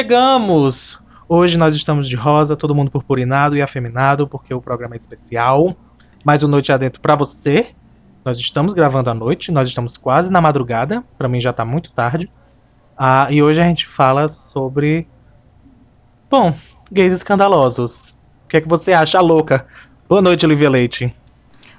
chegamos! Hoje nós estamos de rosa, todo mundo purpurinado e afeminado, porque o programa é especial. Mais um Noite Adentro para você. Nós estamos gravando à noite, nós estamos quase na madrugada, para mim já tá muito tarde. Ah, e hoje a gente fala sobre. Bom, gays escandalosos. O que é que você acha, louca? Boa noite, Olivia Leite.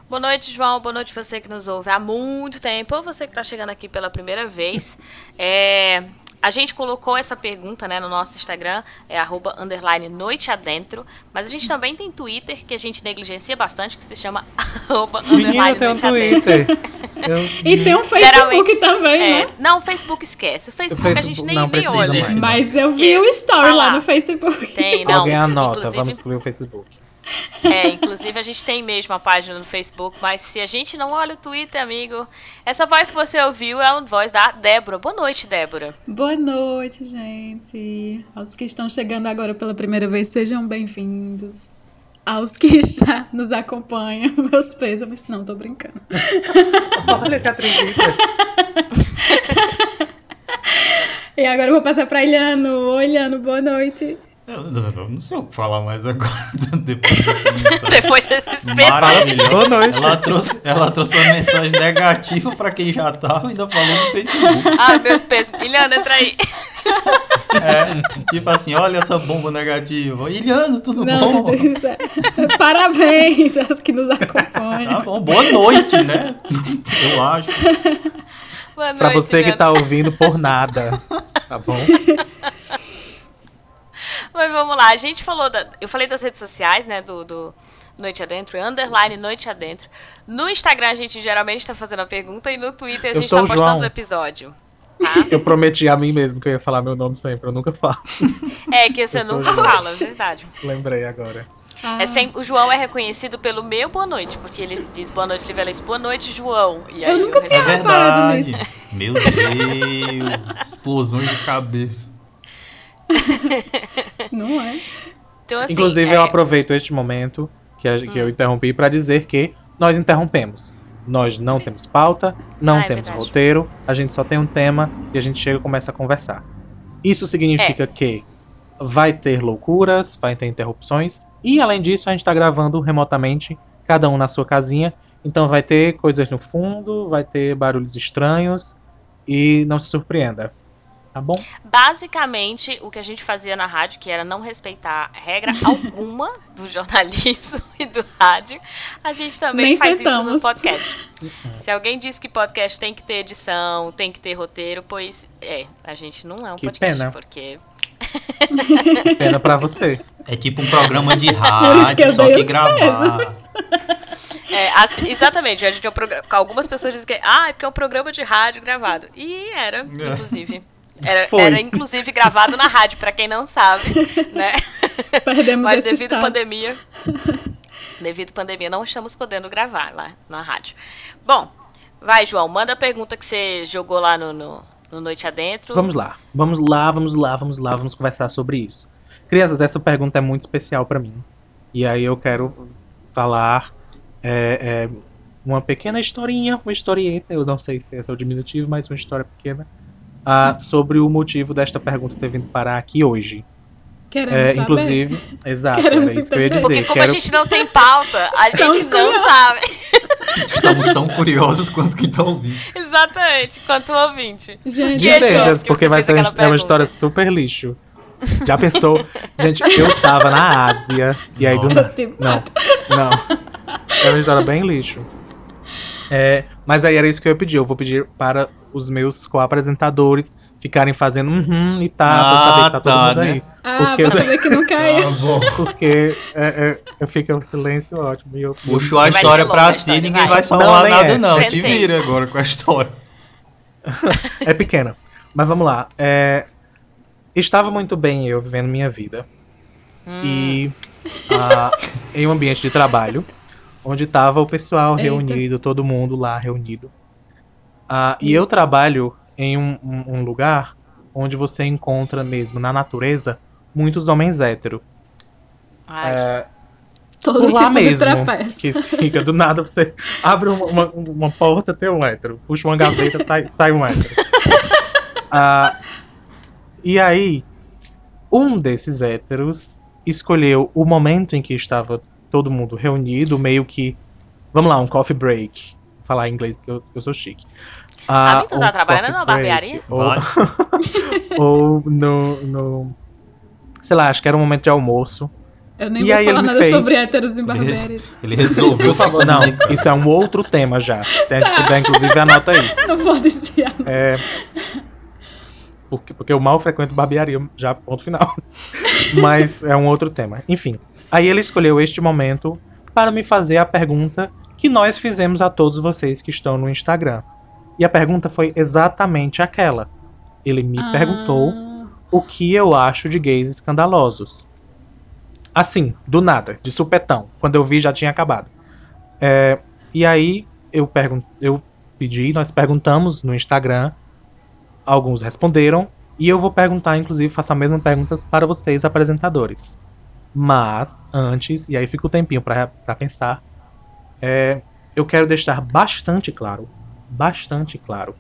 Boa noite, João. Boa noite você que nos ouve há muito tempo, ou você que está chegando aqui pela primeira vez. É, a gente colocou essa pergunta né, no nosso Instagram, é arroba underline noite adentro, mas a gente também tem Twitter, que a gente negligencia bastante, que se chama arroba underline tem um Twitter. Eu... E tem um Facebook Geralmente, também, é, né? Não, o Facebook esquece. O Facebook, o Facebook a gente nem, nem olha. Mas eu vi o story lá no Facebook. Tem, não. Alguém anota, vamos excluir o Facebook. É, inclusive a gente tem mesmo a página no Facebook, mas se a gente não olha o Twitter, amigo, essa voz que você ouviu é a voz da Débora. Boa noite, Débora. Boa noite, gente. Aos que estão chegando agora pela primeira vez, sejam bem-vindos. Aos que já nos acompanham, meus pêsames. Não, tô brincando. Olha que atrevida. e agora eu vou passar pra Ilhano. Oi, Ilhano, boa noite. Eu não, não sei o que falar mais agora, depois dessa mensagem. depois desse Maravilhoso. Boa noite. Ela trouxe, ela trouxe uma mensagem negativa pra quem já tava e ainda falou no Facebook. Ah, meus pesos. Iliana, entra aí. É, tipo assim, olha essa bomba negativa. Iliano, tudo não, bom? É. Parabéns aos que nos acompanham. Tá bom, boa noite, né? Eu acho. Boa noite, pra você que tá ouvindo por nada, tá bom? Mas vamos lá, a gente falou da, eu falei das redes sociais, né, do, do Noite Adentro, underline Noite Adentro. No Instagram a gente geralmente está fazendo a pergunta e no Twitter a gente está postando o episódio. Tá? Eu prometi a mim mesmo que eu ia falar meu nome sempre, eu nunca falo. É, que você nunca fala, é verdade. Lembrei agora. Ah. É sempre, o João é reconhecido pelo meu boa noite, porque ele diz boa noite, Livelete, boa noite, João. E aí eu nunca eu tinha reparado nisso. Meu Deus, explosões de cabeça. Não é? Então, assim, Inclusive, é... eu aproveito este momento que, a, que hum. eu interrompi para dizer que nós interrompemos. Nós não temos pauta, não ah, é temos verdade. roteiro, a gente só tem um tema e a gente chega e começa a conversar. Isso significa é. que vai ter loucuras, vai ter interrupções, e além disso, a gente está gravando remotamente, cada um na sua casinha, então vai ter coisas no fundo, vai ter barulhos estranhos, e não se surpreenda. Tá bom? Basicamente, o que a gente fazia na rádio, que era não respeitar regra alguma do jornalismo e do rádio, a gente também Nem faz tentamos. isso no podcast. Se alguém diz que podcast tem que ter edição, tem que ter roteiro, pois é, a gente não é um que podcast, pena. porque pena para você. É tipo um programa de rádio, que só que gravar. É, assim, exatamente, a gente é um algumas pessoas dizem que ah, é porque é um programa de rádio gravado. E era, é. inclusive. Era, era, inclusive gravado na rádio, para quem não sabe, né? Perdemos Mas devido à pandemia, devido à pandemia, não estamos podendo gravar lá na rádio. Bom, vai, João, manda a pergunta que você jogou lá no, no, no Noite Adentro. Vamos lá, vamos lá, vamos lá, vamos lá, vamos conversar sobre isso. Crianças, essa pergunta é muito especial para mim. E aí eu quero falar é, é, uma pequena historinha, uma historieta, eu não sei se esse é o diminutivo, mas uma história pequena uh, sobre o motivo desta pergunta ter vindo parar aqui hoje. Queremos é, saber. Inclusive, exato, Queremos era isso que eu ia dizer. Porque como Quero... a gente não tem pauta, a gente não sabe. Estamos tão curiosos quanto quem está ouvindo. Exatamente, quanto o ouvinte. Gente, Deixas, porque vai ser é uma história super lixo. Já pensou? Gente, eu tava na Ásia e aí Nossa. do nada. Não, não. É uma história bem lixo. É, mas aí era isso que eu ia pedir. Eu vou pedir para os meus co-apresentadores ficarem fazendo uhum e tá, ah, pra saber que tá, todo mundo né? aí. Ah, porque pra saber que não caiu. Ah, porque é, é, eu fico em silêncio ótimo. E eu, Puxou a história pra si, ninguém vai, vai salvar não, nada, é. não. Te vira agora com a história. é pequena. Mas vamos lá. É, estava muito bem eu vivendo minha vida. Hum. E uh, em um ambiente de trabalho, onde estava o pessoal Eita. reunido, todo mundo lá reunido. Uh, e eu trabalho em um, um, um, lugar onde você encontra mesmo na natureza muitos homens héteros. É, Todo lá mesmo, que fica do nada, você abre uma, uma, uma porta, tem um hétero. Puxa uma gaveta, sai, sai um hétero. Uh, e aí, um desses héteros escolheu o momento em que estava todo mundo reunido, meio que. Vamos lá, um coffee break. Vou falar em inglês que eu, eu sou chique. Ah, ah tu tá trabalhando na barbearia? Ou, ou no, no. Sei lá, acho que era um momento de almoço. Eu nem e vou falar nada fez... sobre héteros em barbearia. Ele resolveu se Não, isso é um outro tema já. Se a gente tá. puder, inclusive, anota aí. Não pode ser. É, porque, porque eu mal frequento barbearia, já ponto final. Mas é um outro tema. Enfim, aí ele escolheu este momento para me fazer a pergunta que nós fizemos a todos vocês que estão no Instagram. E a pergunta foi exatamente aquela. Ele me ah. perguntou o que eu acho de gays escandalosos. Assim, do nada, de supetão. Quando eu vi, já tinha acabado. É, e aí eu, eu pedi, nós perguntamos no Instagram Alguns responderam, e eu vou perguntar, inclusive, faço a mesma pergunta para vocês, apresentadores. Mas, antes, e aí fica o tempinho para pensar, é, eu quero deixar bastante claro, bastante claro,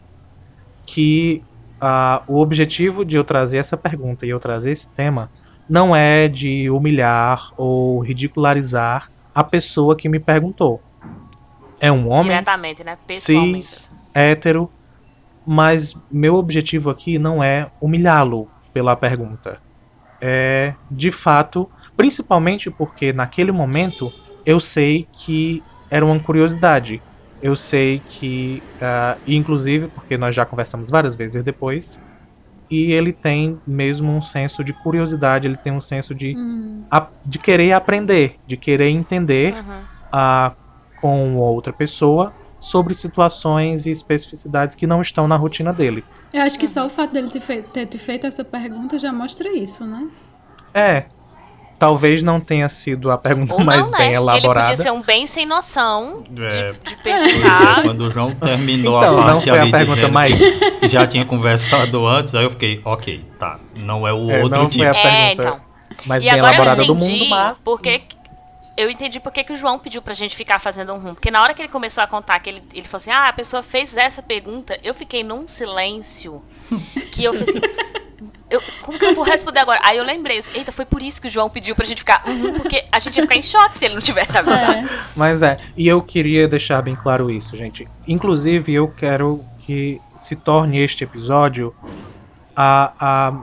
que uh, o objetivo de eu trazer essa pergunta e eu trazer esse tema não é de humilhar ou ridicularizar a pessoa que me perguntou. É um homem Diretamente, né? cis, hétero, mas meu objetivo aqui não é humilhá-lo pela pergunta. É, de fato, principalmente porque naquele momento eu sei que era uma curiosidade. Eu sei que, uh, inclusive, porque nós já conversamos várias vezes depois, e ele tem mesmo um senso de curiosidade, ele tem um senso de, uhum. a, de querer aprender, de querer entender uhum. uh, com outra pessoa sobre situações e especificidades que não estão na rotina dele. Eu acho que só o fato dele ter feito, ter feito essa pergunta já mostra isso, né? É. Talvez não tenha sido a pergunta Ou mais não, bem né? elaborada. Ele podia ser um bem sem noção é. de, de perguntar. É, quando o João terminou então, a parte não foi a pergunta mais... que já tinha conversado antes, aí eu fiquei, ok, tá, não é o é, outro não tipo. Foi a pergunta é, então. mais e bem elaborada do mundo, mas... Porque eu entendi por que, que o João pediu pra gente ficar fazendo um rum. Porque na hora que ele começou a contar, que ele, ele falou assim: ah, a pessoa fez essa pergunta, eu fiquei num silêncio. Que eu falei assim. Eu, como que eu vou responder agora? Aí eu lembrei, eita, foi por isso que o João pediu pra gente ficar uhum, porque a gente ia ficar em choque se ele não tivesse avisado. É. Mas é, e eu queria deixar bem claro isso, gente. Inclusive, eu quero que se torne este episódio a, a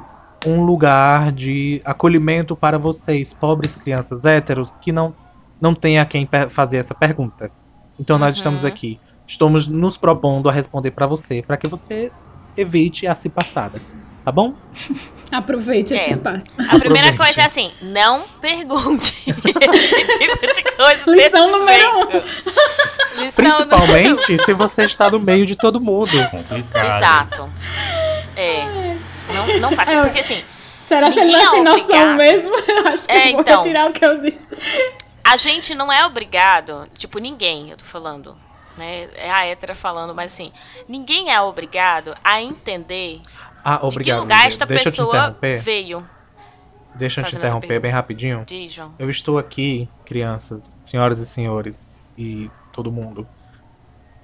um lugar de acolhimento para vocês, pobres crianças héteros, que não, não tem a quem fazer essa pergunta. Então uhum. nós estamos aqui. Estamos nos propondo a responder para você, para que você evite a se passada. Tá bom? Aproveite é. esse espaço. A primeira coisa é assim, não pergunte esse tipo de coisa. Lição número um. Lição Principalmente número... se você está no meio de todo mundo. Complicado. Exato. É. Não, não faça, é, porque assim. Será que ele não é sem noção mesmo? Eu acho que é, eu vou então, retirar o que eu disse. A gente não é obrigado, tipo, ninguém, eu tô falando, né? É a hétera falando, mas assim, ninguém é obrigado a entender ah, obrigado, de que lugar esta Deixa pessoa veio. Deixa eu te interromper bem rapidinho. Diz, João. Eu estou aqui, crianças, senhoras e senhores, e todo mundo,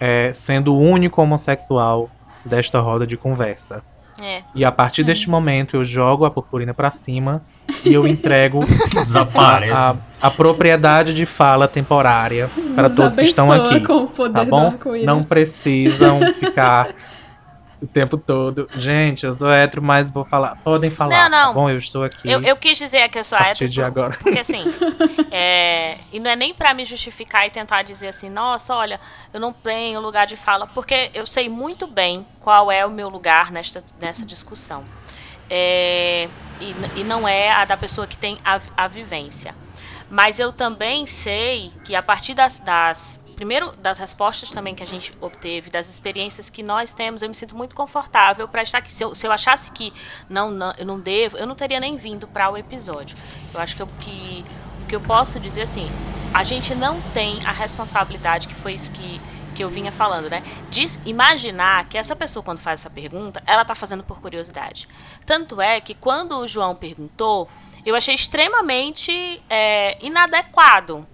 é, sendo o único homossexual desta roda de conversa. É. E a partir é. deste momento eu jogo a purpurina para cima e eu entrego a, a, a, propriedade de fala temporária para todos que estão aqui. tá bom? Não precisam ficar o tempo todo. Gente, eu sou hétero, mas vou falar. Podem falar. Não, não. Tá bom, eu estou aqui. Eu, eu quis dizer que eu sou a hétero. de agora. Porque assim. é, e não é nem para me justificar e tentar dizer assim, nossa, olha, eu não tenho lugar de fala. Porque eu sei muito bem qual é o meu lugar nesta, nessa discussão. É, e, e não é a da pessoa que tem a, a vivência. Mas eu também sei que a partir das, das primeiro das respostas também que a gente obteve, das experiências que nós temos, eu me sinto muito confortável para estar aqui. Se eu, se eu achasse que não, não, eu não devo, eu não teria nem vindo para o episódio. Eu acho que, eu, que o que eu posso dizer assim, a gente não tem a responsabilidade, que foi isso que, que eu vinha falando, né? De imaginar que essa pessoa, quando faz essa pergunta, ela está fazendo por curiosidade. Tanto é que quando o João perguntou, eu achei extremamente é, inadequado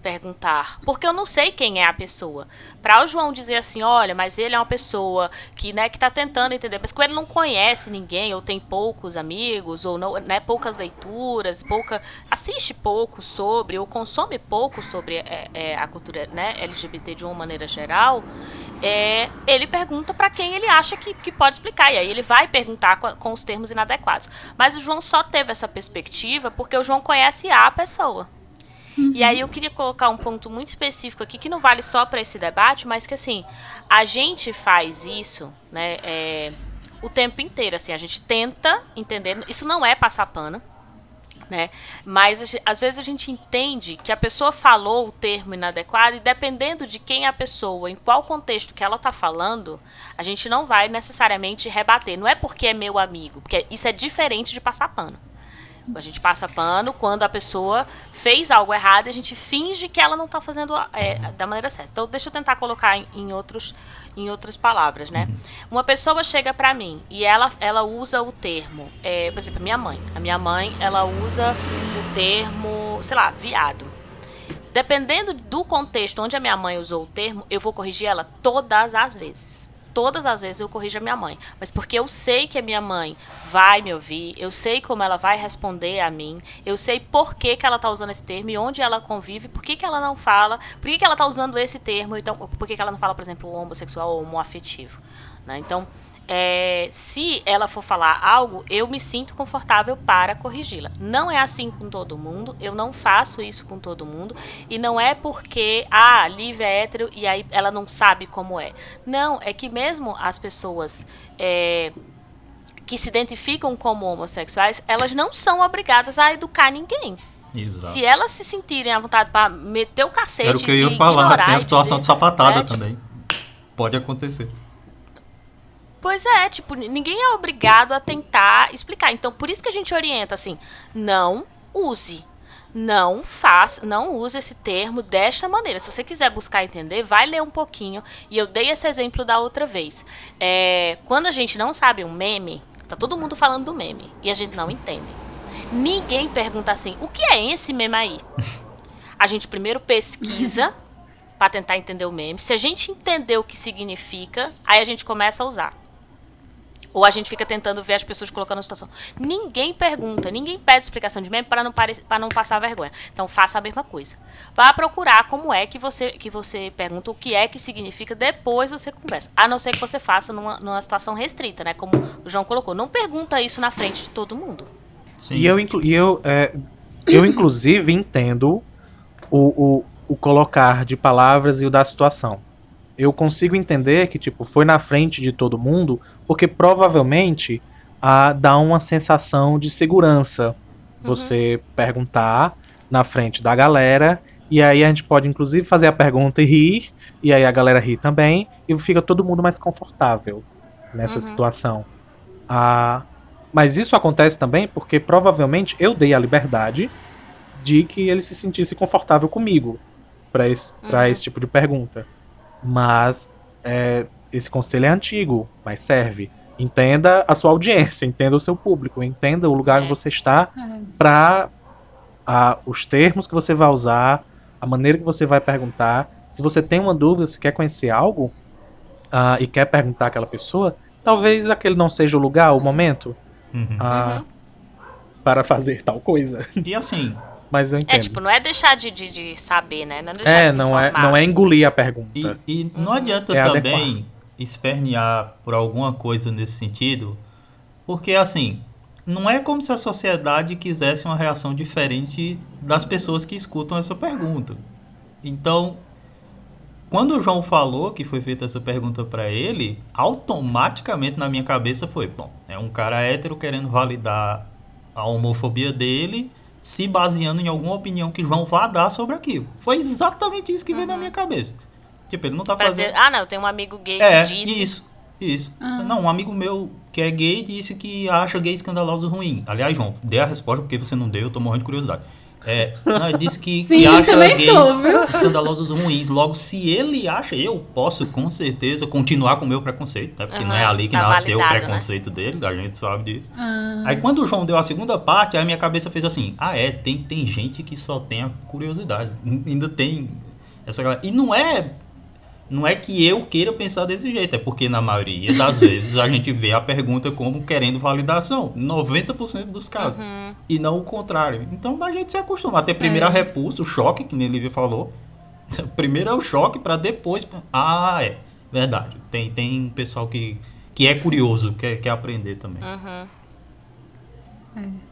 perguntar, porque eu não sei quem é a pessoa. Para o João dizer assim, olha, mas ele é uma pessoa que, né, que tá tentando entender, mas que ele não conhece ninguém, ou tem poucos amigos, ou não, né, poucas leituras, pouca assiste pouco sobre, ou consome pouco sobre é, é, a cultura, né, LGBT de uma maneira geral, é, ele pergunta para quem ele acha que, que pode explicar, e aí ele vai perguntar com, com os termos inadequados. Mas o João só teve essa perspectiva porque o João conhece a pessoa. Uhum. E aí eu queria colocar um ponto muito específico aqui que não vale só para esse debate, mas que assim a gente faz isso, né, é, o tempo inteiro. Assim, a gente tenta entender. Isso não é passar pano. Né? Mas às vezes a gente entende que a pessoa falou o termo inadequado e dependendo de quem é a pessoa, em qual contexto que ela está falando, a gente não vai necessariamente rebater. Não é porque é meu amigo, porque isso é diferente de passar pano. A gente passa pano quando a pessoa fez algo errado e a gente finge que ela não está fazendo é, da maneira certa. Então, deixa eu tentar colocar em, em outros, em outras palavras, né? Uhum. Uma pessoa chega para mim e ela, ela usa o termo, é, por exemplo, a minha mãe. A minha mãe, ela usa o termo, sei lá, viado. Dependendo do contexto onde a minha mãe usou o termo, eu vou corrigir ela todas as vezes todas as vezes eu corrijo a minha mãe, mas porque eu sei que a minha mãe vai me ouvir, eu sei como ela vai responder a mim, eu sei por que, que ela está usando esse termo e onde ela convive, por que, que ela não fala, por que, que ela está usando esse termo, então, por que, que ela não fala, por exemplo, homossexual ou homoafetivo. Né? Então, é, se ela for falar algo, eu me sinto confortável para corrigi-la. Não é assim com todo mundo, eu não faço isso com todo mundo, e não é porque, ah, Lívia é hétero e aí ela não sabe como é. Não, é que mesmo as pessoas. É, que se identificam como homossexuais, elas não são obrigadas a educar ninguém. Exato. Se elas se sentirem à vontade para meter o cacete. Era o que eu ia falar, tem a situação de sapatada né? também. Pode acontecer. Pois é, tipo, ninguém é obrigado a tentar explicar. Então, por isso que a gente orienta assim: não use. Não faça, não use esse termo desta maneira. Se você quiser buscar entender, vai ler um pouquinho. E eu dei esse exemplo da outra vez. É, quando a gente não sabe um meme, tá todo mundo falando do meme e a gente não entende. Ninguém pergunta assim: o que é esse meme aí? A gente primeiro pesquisa para tentar entender o meme. Se a gente entender o que significa, aí a gente começa a usar. Ou a gente fica tentando ver as pessoas colocando a situação. Ninguém pergunta, ninguém pede explicação de meme para não, para não passar vergonha. Então faça a mesma coisa. Vá procurar como é que você, que você pergunta o que é que significa, depois você conversa. A não ser que você faça numa, numa situação restrita, né? Como o João colocou. Não pergunta isso na frente de todo mundo. Sim. E eu, e eu, é, eu inclusive, entendo o, o, o colocar de palavras e o da situação eu consigo entender que, tipo, foi na frente de todo mundo, porque provavelmente ah, dá uma sensação de segurança uhum. você perguntar na frente da galera, e aí a gente pode, inclusive, fazer a pergunta e rir, e aí a galera ri também, e fica todo mundo mais confortável nessa uhum. situação. Ah, mas isso acontece também porque provavelmente eu dei a liberdade de que ele se sentisse confortável comigo para esse, uhum. esse tipo de pergunta. Mas é, esse conselho é antigo, mas serve. Entenda a sua audiência, entenda o seu público, entenda o lugar é. que você está é. para os termos que você vai usar, a maneira que você vai perguntar. Se você tem uma dúvida, se quer conhecer algo uh, e quer perguntar àquela pessoa, talvez aquele não seja o lugar, o momento uhum. Uh, uhum. para fazer tal coisa. E assim, mas eu é, entendo. É, tipo, não é deixar de, de, de saber, né? Não é, é não, é, não é engolir a pergunta. E, e não adianta é também adequar. espernear por alguma coisa nesse sentido, porque assim, não é como se a sociedade quisesse uma reação diferente das pessoas que escutam essa pergunta. Então, quando o João falou que foi feita essa pergunta para ele, automaticamente na minha cabeça foi: bom, é um cara hétero querendo validar a homofobia dele se baseando em alguma opinião que João vá dar sobre aquilo. Foi exatamente isso que uhum. veio na uhum. minha cabeça. Tipo, ele não tá pra fazendo. Dizer, ah, não, tem um amigo gay é, que disse. Isso, isso. Uhum. Não, um amigo meu que é gay disse que acha gay escandaloso ruim. Aliás, João, dê a resposta porque você não deu, eu tô morrendo de curiosidade. É, não, ele disse que, Sim, que acha gays tô, escandalosos ruins. Logo, se ele acha, eu posso com certeza continuar com o meu preconceito, né? Porque uhum, não é ali que tá nasceu o né? preconceito né? dele, a gente sabe disso. Uhum. Aí quando o João deu a segunda parte, a minha cabeça fez assim: ah, é, tem, tem gente que só tem a curiosidade. Ainda tem essa galera. E não é não é que eu queira pensar desse jeito, é porque na maioria das vezes a gente vê a pergunta como querendo validação, 90% dos casos, uhum. e não o contrário. Então a gente se acostuma a ter primeiro é. a repulsa, o choque, que nem Lívia falou. Primeiro é o choque para depois, ah, é, verdade. Tem tem pessoal que que é curioso, quer quer aprender também. Uhum. É.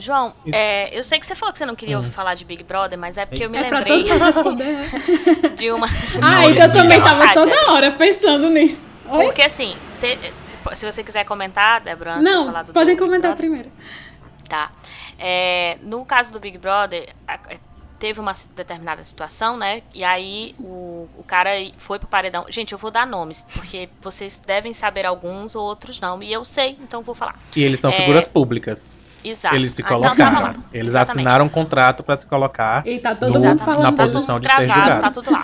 João, é, eu sei que você falou que você não queria hum. falar de Big Brother, mas é porque eu me é lembrei de uma. Ah, então eu também tava toda hora pensando nisso. Oi? Porque assim, te, se você quiser comentar, Débora, antes não, de falar do podem comentar primeiro. Tá. É, no caso do Big Brother, é, teve uma determinada situação, né? E aí o, o cara foi pro paredão. Gente, eu vou dar nomes, porque vocês devem saber alguns, outros não. E eu sei, então vou falar. E eles são é, figuras públicas. Exato. Eles se colocaram. Ah, então, Eles Exatamente. assinaram um contrato para se colocar e tá todo mundo falando na posição de ser julgados. Tá tudo lá.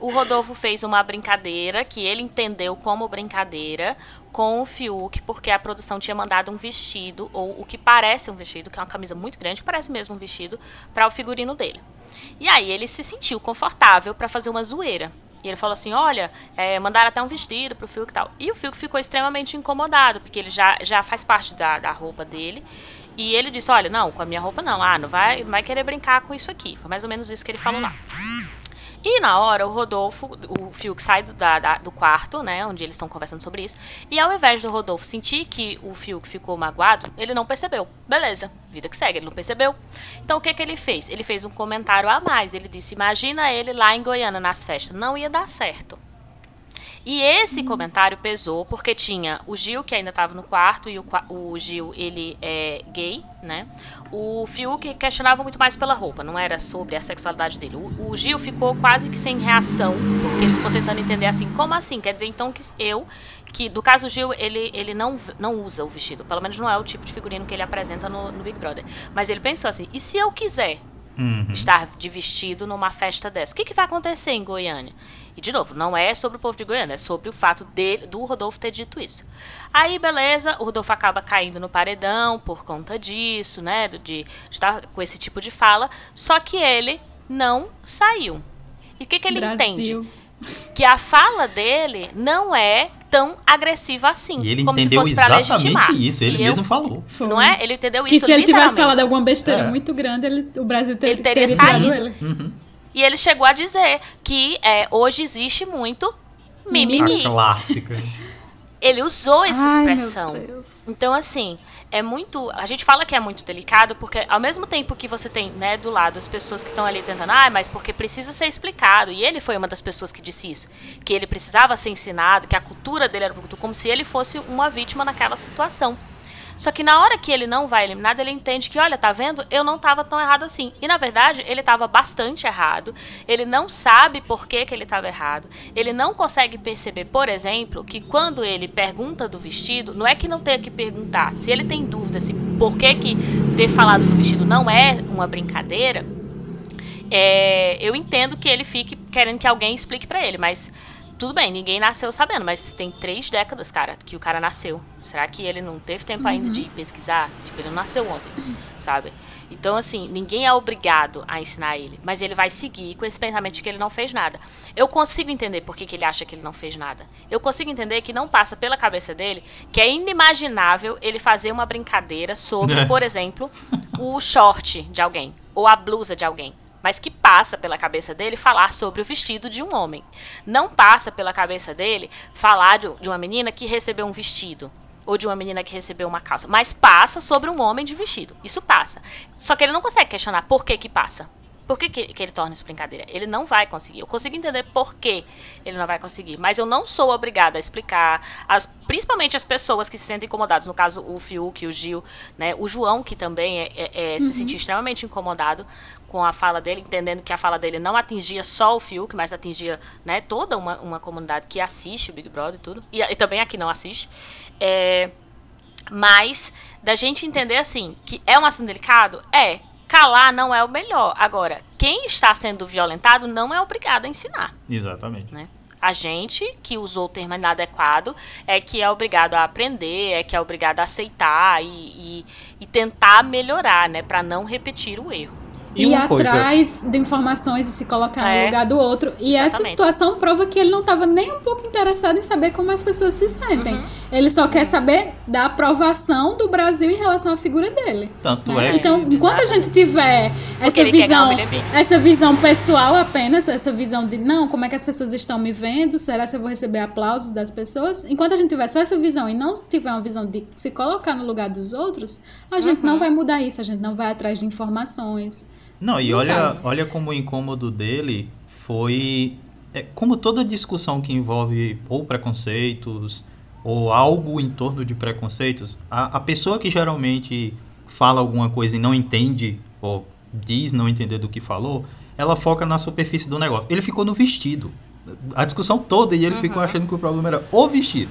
O Rodolfo fez uma brincadeira que ele entendeu como brincadeira com o Fiuk, porque a produção tinha mandado um vestido, ou o que parece um vestido, que é uma camisa muito grande, que parece mesmo um vestido, para o figurino dele. E aí ele se sentiu confortável para fazer uma zoeira. E ele falou assim: olha, é, mandaram até um vestido pro Fiuk e tal. E o Fiuk ficou extremamente incomodado, porque ele já, já faz parte da, da roupa dele. E ele disse: Olha, não, com a minha roupa não. Ah, não vai, vai querer brincar com isso aqui. Foi mais ou menos isso que ele falou lá. E na hora, o Rodolfo, o Fiuk sai do, da, da, do quarto, né, onde eles estão conversando sobre isso. E ao invés do Rodolfo sentir que o Fiuk ficou magoado, ele não percebeu. Beleza, vida que segue, ele não percebeu. Então o que, que ele fez? Ele fez um comentário a mais. Ele disse: Imagina ele lá em Goiânia nas festas. Não ia dar certo. E esse comentário pesou porque tinha o Gil, que ainda estava no quarto, e o, o, Gil, ele é gay, né? O Fiuk questionava muito mais pela roupa, não era sobre a sexualidade dele. O, o Gil ficou quase que sem reação, porque ele ficou tentando entender assim, como assim? Quer dizer, então, que eu que do caso Gil ele, ele não, não usa o vestido, pelo menos não é o tipo de figurino que ele apresenta no, no Big Brother. Mas ele pensou assim: e se eu quiser uhum. estar de vestido numa festa dessa, o que, que vai acontecer em Goiânia? E, de novo, não é sobre o povo de Goiânia, é sobre o fato dele, do Rodolfo ter dito isso. Aí, beleza, o Rodolfo acaba caindo no paredão por conta disso, né? De, de estar com esse tipo de fala. Só que ele não saiu. E o que, que ele Brasil. entende? Que a fala dele não é tão agressiva assim. E ele como entendeu se fosse exatamente isso, ele mesmo falou. Não é? Ele entendeu que isso. Que se ele tivesse falado alguma besteira é. muito grande, ele, o Brasil ter, ele teria, teria saído. Ele. Uhum. E ele chegou a dizer que é, hoje existe muito mimimi. A clássica. Ele usou essa Ai, expressão. Então, assim, é muito. A gente fala que é muito delicado, porque ao mesmo tempo que você tem, né, do lado as pessoas que estão ali tentando, ah, mas porque precisa ser explicado. E ele foi uma das pessoas que disse isso. Que ele precisava ser ensinado, que a cultura dele era como se ele fosse uma vítima naquela situação. Só que na hora que ele não vai eliminado, ele entende que, olha, tá vendo? Eu não estava tão errado assim. E na verdade, ele estava bastante errado. Ele não sabe por que, que ele estava errado. Ele não consegue perceber, por exemplo, que quando ele pergunta do vestido, não é que não tenha que perguntar. Se ele tem dúvida se por que, que ter falado do vestido não é uma brincadeira, é, eu entendo que ele fique querendo que alguém explique para ele, mas tudo bem, ninguém nasceu sabendo, mas tem três décadas, cara, que o cara nasceu. Será que ele não teve tempo uhum. ainda de pesquisar? Tipo, ele não nasceu ontem, sabe? Então, assim, ninguém é obrigado a ensinar ele, mas ele vai seguir com esse pensamento de que ele não fez nada. Eu consigo entender por que, que ele acha que ele não fez nada. Eu consigo entender que não passa pela cabeça dele que é inimaginável ele fazer uma brincadeira sobre, é. por exemplo, o short de alguém ou a blusa de alguém mas que passa pela cabeça dele falar sobre o vestido de um homem. Não passa pela cabeça dele falar de, de uma menina que recebeu um vestido ou de uma menina que recebeu uma calça, mas passa sobre um homem de vestido. Isso passa. Só que ele não consegue questionar por que que passa. Por que, que, que, ele torna isso brincadeira? Ele não vai conseguir. Eu consigo entender por que ele não vai conseguir. Mas eu não sou obrigada a explicar, as, principalmente as pessoas que se sentem incomodadas. No caso, o Fiuk, o Gil, né? O João, que também é, é, é, uhum. se sentiu extremamente incomodado com a fala dele, entendendo que a fala dele não atingia só o Fiuk, mas atingia né, toda uma, uma comunidade que assiste o Big Brother e tudo. E, e também aqui não assiste. É, mas da gente entender assim, que é um assunto delicado? É. calar não é o melhor. Agora, quem está sendo violentado não é obrigado a ensinar. Exatamente. Né? A gente que usou o termo inadequado é que é obrigado a aprender, é que é obrigado a aceitar e, e, e tentar melhorar, né? Para não repetir o erro e ir atrás de informações e se colocar é, no lugar do outro. E exatamente. essa situação prova que ele não estava nem um pouco interessado em saber como as pessoas se sentem. Uhum. Ele só quer saber da aprovação do Brasil em relação à figura dele. Tanto né? é. Então, enquanto a gente tiver essa visão, essa visão pessoal apenas, essa visão de não, como é que as pessoas estão me vendo? Será que eu vou receber aplausos das pessoas? Enquanto a gente tiver só essa visão e não tiver uma visão de se colocar no lugar dos outros, a gente uhum. não vai mudar isso, a gente não vai atrás de informações. Não, e olha, olha como o incômodo dele foi. É, como toda discussão que envolve ou preconceitos ou algo em torno de preconceitos, a, a pessoa que geralmente fala alguma coisa e não entende, ou diz não entender do que falou, ela foca na superfície do negócio. Ele ficou no vestido. A discussão toda e ele uhum. ficou achando que o problema era o vestido.